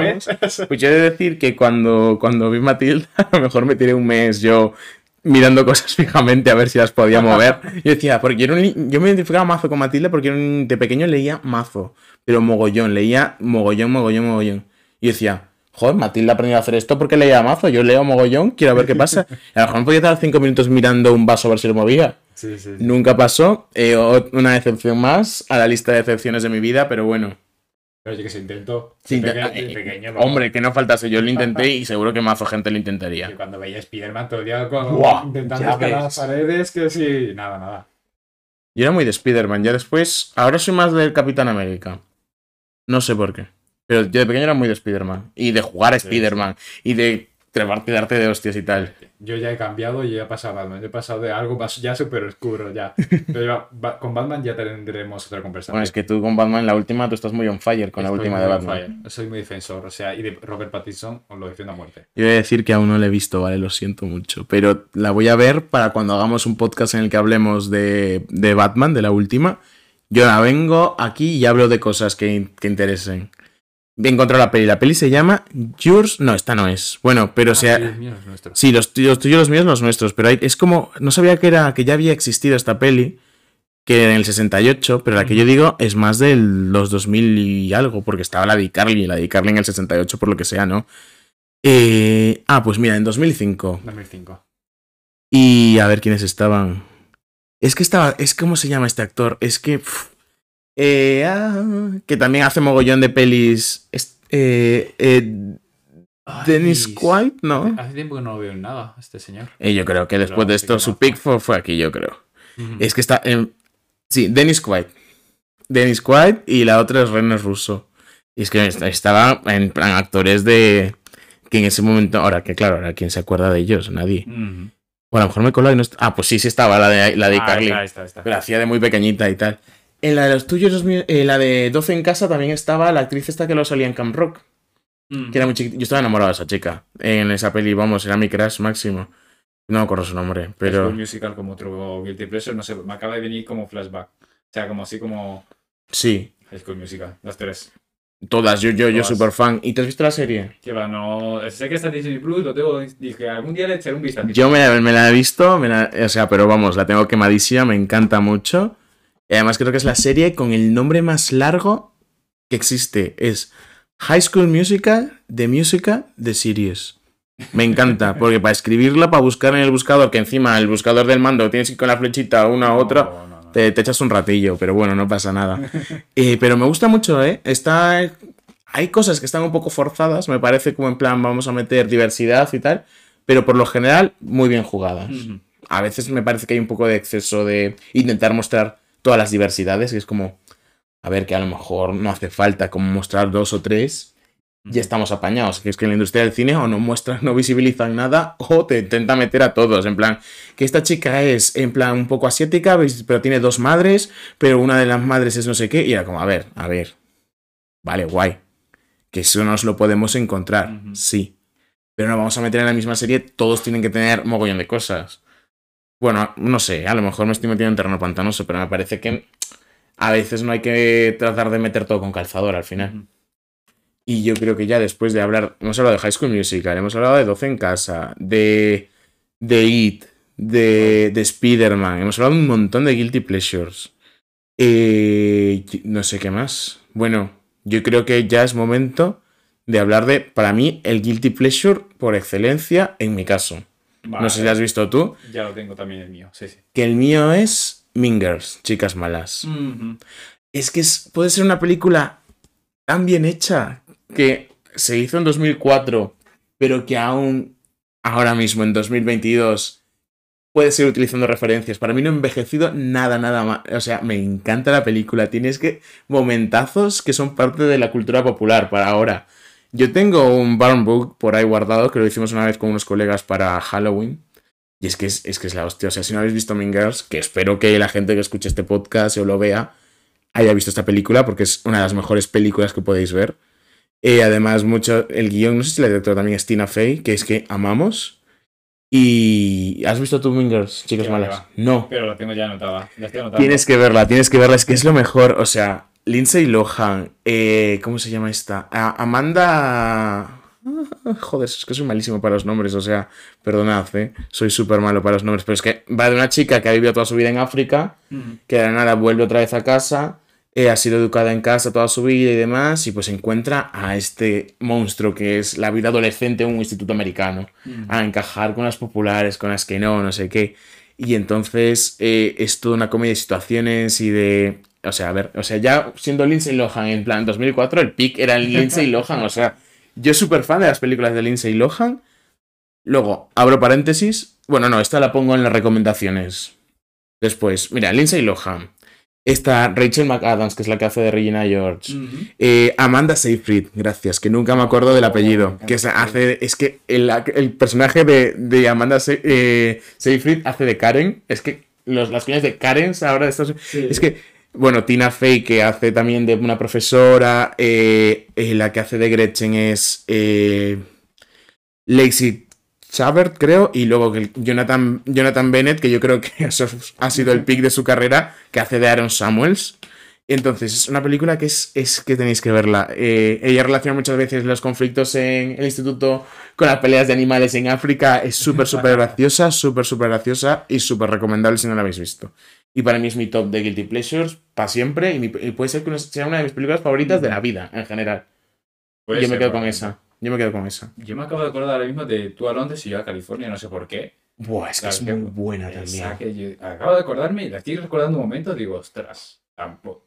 vez. Pues yo he de decir que cuando, cuando vi Matilda, a lo mejor me tiré un mes yo mirando cosas fijamente a ver si las podía mover. Yo decía, porque yo, era un yo me identificaba mazo con Matilda porque un- de pequeño leía mazo, pero mogollón, leía mogollón, mogollón, mogollón. Y decía, joder, Matilda ha aprendido a hacer esto porque leía mazo, yo leo mogollón, quiero ver qué pasa. A lo mejor me podía estar cinco minutos mirando un vaso a ver si lo movía. Sí, sí. sí. Nunca pasó, eh, una decepción más a la lista de decepciones de mi vida, pero bueno. Pero oye, que se intentó. Sí, De te- peque- de eh, pequeño. Hombre, que no faltase, yo lo intenté y seguro que mazo gente lo Que intentaría. cuando veía Spider-Man todo el día con- intentando escalar las paredes, que sí, nada, nada. Yo era muy de Spider-Man, ya después, ahora soy más del Capitán América. No sé por qué. Pero yo de pequeño era muy de Spider-Man. Y de jugar a Sí, Spider-Man. Y de treparte y darte de hostias y tal. Yo ya he cambiado y ya he pasado a Batman. Yo he pasado de algo más ya súper oscuro ya. Pero ya- con Batman ya tendremos otra conversación. Bueno, es que tú con Batman, la última, tú estás muy on fire con la última muy de on Batman. fire. Soy muy defensor, o sea, y de Robert Pattinson os lo defiendo a muerte. Yo voy a decir que aún no la he visto, ¿vale? Lo siento mucho. Pero la voy a ver para cuando hagamos un podcast en el que hablemos de, de Batman, de la última. Yo la vengo aquí y hablo de cosas que, que interesen. Encontrado la peli. La peli se llama Yours. No, esta no es. Bueno, pero Ah, sea. sí, es mío, es nuestro. Sí, los tuyos, los tuyos, los míos, los nuestros. Pero hay- es como. No sabía que era. que ya había existido esta peli. Que en el 68. Pero la que yo digo es más de los 2000 y algo. Porque estaba la de iCarly. La de iCarly en el 68, por lo que sea, ¿no? Eh, ah, pues mira, en 2005. 2005. Y a ver quiénes estaban. Es que estaba. Es cómo se llama este actor. Es que. Eh, ah, que también hace mogollón de pelis. eh, eh, Dennis Quaid, ¿no? Hace tiempo que no lo veo en nada, este señor. Eh, yo creo que después Pero de esto su pick fue, fue aquí, yo creo. Es que está en... Sí, Dennis Quaid. Dennis Quaid y la otra es René Russo. Y es que est- estaba en plan actores de... Que en ese momento... Ahora, que claro, ahora quién se acuerda de ellos, nadie. Ujú. O a lo mejor me coló y no... est- Ah, pues sí, sí estaba la de, la de Ah, Carly. está, está, está. Pero hacía de muy pequeñita y tal. En la de los tuyos, míos- eh, la de 12 en casa también estaba la actriz esta que lo salía en Camp Rock. Mm. Que era muy chiquita. Yo estaba enamorado de esa chica. En esa peli, vamos, era mi crush máximo. No me acuerdo su nombre, Pero... pero... musical como otro Guilty Pleasure, no sé, me acaba de venir como flashback. O sea, como así como Sí, High School Musical, las tres. todas. Yo, yo, yo Todas. super fan. ¿Y te has visto la serie? Que va, no. Sé que está en Disney Plus, lo tengo. Dije, algún día le echaré un vistazo. Yo me, me la he visto, me la- o sea, pero vamos, la tengo quemadísima, me encanta mucho. Y además creo que es la serie con el nombre más largo que existe. Es High School Musical, The Musical, The Series. Me encanta, porque para escribirla, para buscar en el buscador, que encima el buscador del mando tienes que ir con la flechita una a otra, No, no, no. te, te echas un ratillo, pero bueno, no pasa nada. Eh, pero me gusta mucho, ¿eh? Está... Hay cosas que están un poco forzadas, me parece como en plan vamos a meter diversidad y tal, pero por lo general muy bien jugadas. A veces me parece que hay un poco de exceso de intentar mostrar todas las diversidades, y es como, a ver, que a lo mejor no hace falta como mostrar dos o tres, ya estamos apañados. Que es que en la industria del cine o no muestran, no visibilizan nada, o te intenta meter a todos. En plan, que esta chica es en plan un poco asiática, pero tiene dos madres, pero una de las madres es no sé qué, y era como, a ver, a ver. Vale, guay. Que eso nos lo podemos encontrar, sí. Pero no vamos a meter en la misma serie, todos tienen que tener mogollón de cosas. Bueno, no sé, a lo mejor me estoy metiendo en terreno pantanoso, pero me parece que a veces no hay que tratar de meter todo con calzador al final. Y yo creo que ya después de hablar, hemos hablado de High School Musical, hemos hablado de 12 en casa, de, de It, de, de Spider-Man, hemos hablado un montón de Guilty Pleasures. Eh, no sé qué más. Bueno, yo creo que ya es momento de hablar de, para mí, el Guilty Pleasure por excelencia en mi caso. No sé si lo has visto tú, Ya lo tengo también el mío, sí, sí. que el mío es Mingers, Chicas Malas. Es que es- puede ser una película tan bien hecha que se hizo en 2004, pero que aún ahora mismo, en 2022, puede seguir utilizando referencias. Para mí no ha envejecido nada, nada más. O sea, me encanta la película. Tienes que momentazos que son parte de la cultura popular para ahora. Yo tengo un Barn Book por ahí guardado que lo hicimos una vez con unos colegas para Halloween. Y es que es, es que es la hostia. O sea, si no habéis visto Mean Girls, que espero que la gente que escuche este podcast o lo vea haya visto esta película, porque es una de las mejores películas que podéis ver. Eh, además, mucho. El guion, no sé si la directora también es Tina Fey, que es que amamos. Y. ¿Has visto tú Mean Girls, chicas malas? No. Pero la tengo ya anotada. La estoy anotando. Tienes que verla, tienes que verla, es que es lo mejor. O sea, Lindsay Lohan, eh, ¿cómo se llama esta? A- Amanda. Ah, joder, es que soy malísimo para los nombres, o sea, perdonad, ¿eh? soy súper malo para los nombres, pero es que va de una chica que ha vivido toda su vida en África, que de la nada vuelve otra vez a casa, eh, ha sido educada en casa toda su vida y demás, y pues encuentra a este monstruo que es la vida adolescente en un instituto americano, a encajar con las populares, con las que no, no sé qué. Y entonces eh, es toda una comedia de situaciones y de... O sea, a ver, o sea, ya siendo Lindsay Lohan en plan 2004, el pick era Lindsay Lohan, o sea, yo súper fan de las películas de Lindsay Lohan. Luego, abro paréntesis. Bueno, no, esta la pongo en las recomendaciones. Después, mira, Lindsay Lohan. Está Rachel McAdams, que es la que hace de Regina George. Eh, Amanda Seyfried, gracias, que nunca me acuerdo del apellido. Que se hace, es que el, el personaje de, de Amanda Se- eh, Seyfried hace de Karen. Es que los, las coñas de Karen ahora de Estados Sí. Es que, bueno, Tina Fey, que hace también de una profesora. eh, eh, la que hace de Gretchen es eh, Lacey Chabert, creo. Y luego que Jonathan, Jonathan Bennett, que yo creo que eso ha sido el pick de su carrera, que hace de Aaron Samuels. Entonces, es una película que es, es que tenéis que verla. Eh, ella relaciona muchas veces los conflictos en el instituto con las peleas de animales en África. Es súper, súper graciosa, súper, súper graciosa y súper recomendable si no la habéis visto. Y para mí es mi top de Guilty Pleasures para siempre y, mi- y puede ser que sea una de mis películas favoritas de la vida en general. Puede yo me ser, quedo con esa. Yo me quedo con esa. Yo me acabo de acordar ahora mismo de tú a Londres y yo a California, no sé por qué. Buah, es que es que- muy buena Esa también. que yo- acabo de acordarme y la estoy recordando un momento, digo, ostras.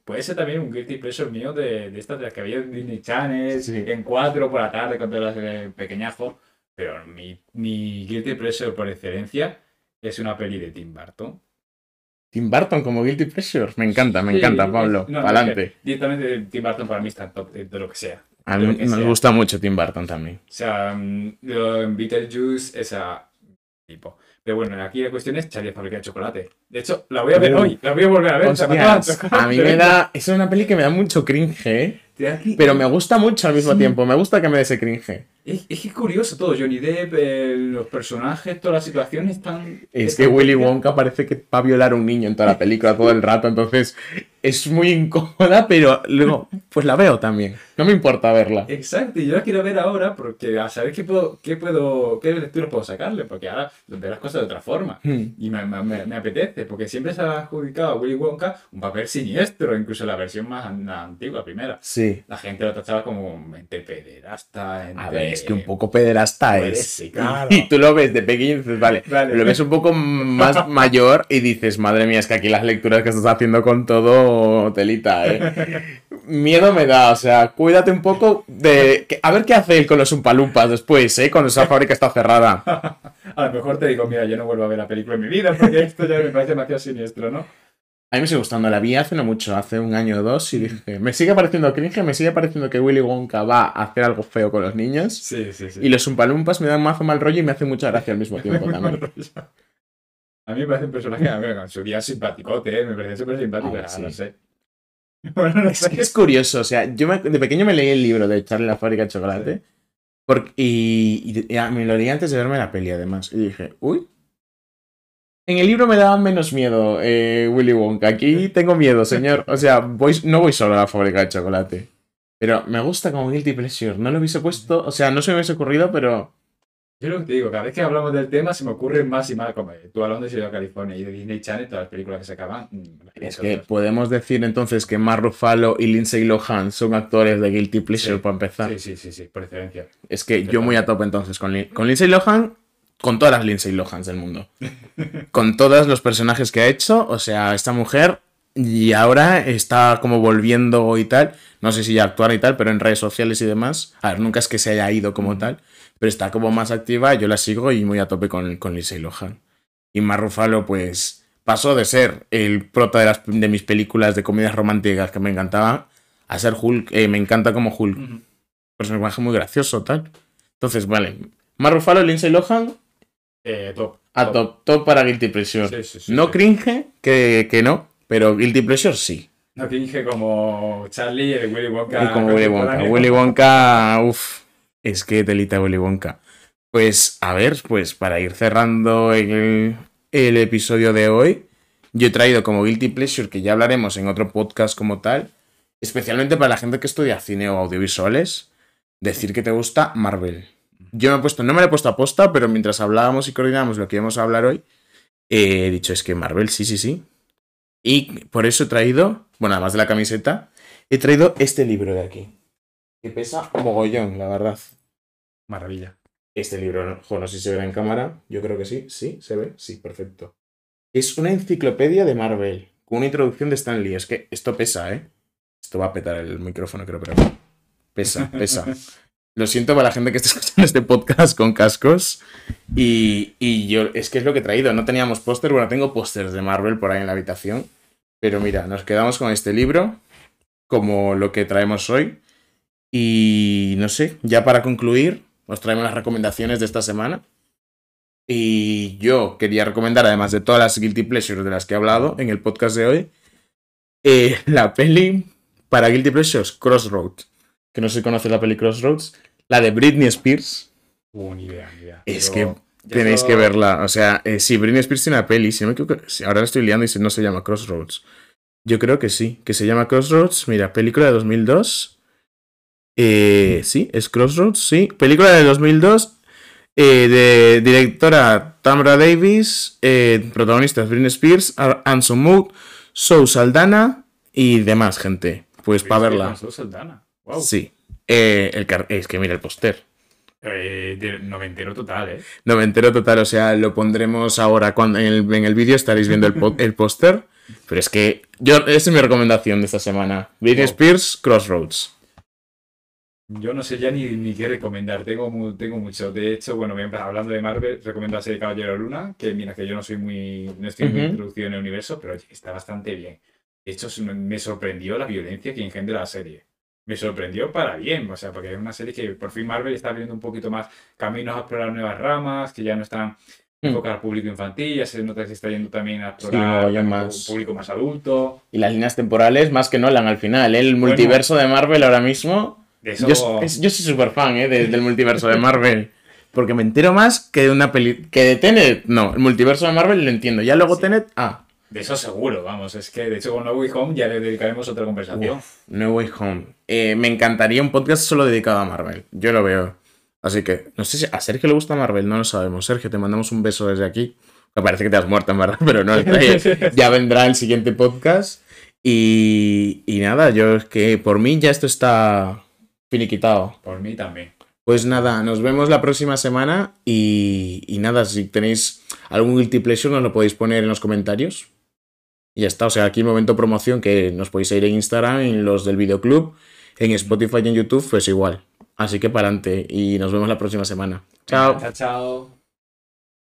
Puede ser también un guilty pleasure mío de, de estas de las que había en Disney Channel, Sí. en 4 por la tarde cuando eras eh, pequeñajo. Pero mi, mi guilty pleasure por excelencia es una peli de Tim Burton. Tim Burton como Guilty Pleasure. Me encanta, me Sí, encanta, Pablo. no, Adelante. Directamente Tim Burton para mí está en top de, de lo que sea. A mí sea. gusta mucho Tim Burton también. O sea, en Beetlejuice, esa tipo. Pero bueno, aquí la cuestión es Charlie fábrica de chocolate. De hecho, la voy a ver Uh. hoy, la voy a volver a ver. me Hostias, a mí me da. Es una peli que me da mucho cringe, ¿eh? Aquí- Pero me gusta mucho al mismo Sí. tiempo. Me gusta que me dé ese cringe. Es, es que es curioso todo. Johnny Depp, eh, los personajes, todas las situaciones están. Es que Willy Wonka parece que va a violar a un niño en toda la película todo el rato. Entonces es muy incómoda, pero luego, pues la veo también. No me importa verla. Exacto, y yo la quiero ver ahora porque a saber qué puedo, qué puedo, qué lecturas puedo sacarle, porque ahora veo las cosas de otra forma. Hmm. Y me, me- me- apetece, porque siempre se ha adjudicado a Willy Wonka un papel siniestro, incluso la versión más an- antigua, primera. Sí. La gente lo tachaba como mente pederasta, ente- A ver, es que un poco pederasta Pues es. sí, claro. Y tú lo ves de pequeño y dices, vale, Vale. lo ves un poco más mayor y dices, madre mía, es que aquí las lecturas que estás haciendo con todo, telita, ¿eh? Miedo me da, o sea, cuídate un poco de... A ver qué hace él con los umpalumpas después, ¿eh? Cuando esa fábrica está cerrada. A lo mejor te digo, mira, yo no vuelvo a ver la película en mi vida porque esto ya me parece demasiado siniestro, ¿no? A mí me sigue gustando, la vi hace no mucho, hace un año o dos, y dije, me sigue pareciendo cringe, me sigue pareciendo que Willy Wonka va a hacer algo feo con los niños, Sí, sí, sí. y los umpalumpas me dan mazo mal rollo y me hacen mucha gracia al mismo tiempo también. A mí me parece un personaje, en su día simpaticote, ¿eh? me parece súper simpático, Ah, ah, sí. no sé. Bueno, no Es, sé. que es curioso, o sea, yo me- de pequeño me leí el libro de Charlie la fábrica de chocolate, porque, y, y ya me lo leí antes de verme la peli además, y dije, uy. En el libro me daba menos miedo eh, Willy Wonka, aquí tengo miedo, señor. O sea, voy, no voy solo a la fábrica de chocolate. Pero me gusta como Guilty Pleasure, no lo hubiese puesto, o sea, no se me hubiese ocurrido, pero... Yo lo que te digo, cada vez que hablamos del tema se me ocurren más y más, como tú a Londres y yo a California, y de Disney Channel, todas las películas que se acaban. mm, Es otras. que podemos decir entonces que Mark Ruffalo y Lindsay Lohan son actores de Guilty Pleasure Sí. para empezar. Sí, sí, sí, sí, por excelencia. Es que yo muy a tope entonces con, Lin- con Lindsay Lohan, con todas las Lindsay Lohans del mundo. con todos los personajes que ha hecho, o sea, esta mujer y ahora está como volviendo y tal, no sé si ya actuar y tal, pero en redes sociales y demás, a ver, nunca es que se haya ido como tal, pero está como más activa, yo la sigo y muy a tope con, con Lindsay Lohan. Y Mark Ruffalo, pues, pasó de ser el prota de, las, de mis películas de comedias románticas que me encantaban, a ser Hulk, eh, me encanta como Hulk Ujú. personaje muy gracioso, tal. Entonces, vale. Mark Ruffalo, Lindsay Lohan, Eh, top. a top, top para Guilty Pleasure. Sí, sí, sí, no cringe, que, que no, pero Guilty Pleasure sí. No finge como Charlie, el Willy Wonka. y como Willy Wonka. Willy Wonka, uff, es que telita Willy Wonka. Pues, a ver, pues para ir cerrando el, el episodio de hoy, yo he traído como Guilty Pleasure, que ya hablaremos en otro podcast como tal, especialmente para la gente que estudia cine o audiovisuales, decir que te gusta Marvel. Yo me he puesto, no me lo he puesto a posta, pero mientras hablábamos y coordinábamos lo que íbamos a hablar hoy, eh, he dicho, es que Marvel, sí, sí, sí. Y por eso he traído, bueno, además de la camiseta, he traído este libro de aquí. Que pesa mogollón, la verdad. Maravilla. Este libro, no, jo, no sé si se verá en cámara. Yo creo que sí. ¿Sí? ¿Se ve? Sí, perfecto. Es una enciclopedia de Marvel. Con una introducción de Stan Lee. Es que esto pesa, ¿eh? Esto va a petar el micrófono, creo, pero. Pesa, pesa. Lo siento para la gente que está escuchando este podcast con cascos. Y, y yo, es que es lo que he traído. No teníamos póster. Bueno, tengo pósters de Marvel por ahí en la habitación. Pero mira, nos quedamos con este libro. Como lo que traemos hoy. Y no sé, ya para concluir, os traemos las recomendaciones de esta semana. Y yo quería recomendar, además de todas las Guilty Pleasures de las que he hablado en el podcast de hoy, eh, la peli para Guilty Pleasures, Crossroads. Que no sé si conoce la peli Crossroads. La de Britney Spears. Uh, ni idea, ni idea. Es Pero que tenéis que verla. O sea, eh, sí, Britney Spears tiene una peli. Si no me equivoco, ahora la estoy liando y se- no se llama Crossroads. Yo creo que sí, que se llama Crossroads. Mira, película de 2002. Eh, sí, es Crossroads, sí. Película de 2002 eh, de directora Tamra Davis, eh, protagonistas Britney Spears, Ar- Anson Moog, Zoe Saldana y demás gente. Pues para verla. Saldana. Wow. Sí. Eh, el es que mira el póster. Eh, de noventero total, ¿eh? Noventero total, o sea, lo pondremos ahora cuando en el, en el vídeo estaréis viendo el, póster. Pero es que yo, esa es mi recomendación de esta semana. Britney Wow. Spears, Crossroads. Yo no sé ya ni, ni qué recomendar, tengo, tengo mucho. De hecho, bueno, hablando de Marvel, recomiendo la serie Caballero Luna, que mira que yo no soy muy, no estoy muy introducido en el universo, pero está bastante bien. De hecho, me sorprendió la violencia que engendra la serie. Me sorprendió para bien, o sea, porque es una serie que por fin Marvel está abriendo un poquito más caminos a explorar nuevas ramas, que ya no están Mm. enfocadas al público infantil, ya se nota que se está yendo también a Sí, explorar un público más adulto. Y las líneas temporales, más que Nolan al final. ¿eh? El multiverso de Marvel ahora mismo. De eso, Yo, es- yo soy súper fan ¿eh? de- del multiverso de Marvel. Porque me entero más que de una peli. Que de Tenet. No, el multiverso de Marvel lo entiendo. Ya luego Sí. Tenet. Ah. De eso seguro, vamos, es que de hecho con No Way Home ya le dedicaremos otra conversación. Uf, No Way Home. Eh, me encantaría un podcast solo dedicado a Marvel. Yo lo veo. Así que, no sé si a Sergio le gusta Marvel, no lo sabemos. Sergio, te mandamos un beso desde aquí. Me parece que te has muerto, en verdad, pero no. ya vendrá el siguiente podcast. Y, y nada, yo es que por mí ya esto está finiquitado. Por mí también. Pues nada, nos vemos la próxima semana. Y, y nada, si tenéis algún guilty pleasure, nos lo podéis poner en los comentarios. Y ya está, o sea, aquí momento promoción que nos podéis seguir en Instagram, en los del videoclub, en Spotify y en YouTube, pues igual. Así que para adelante y nos vemos la próxima semana. Chao. Chao, chao.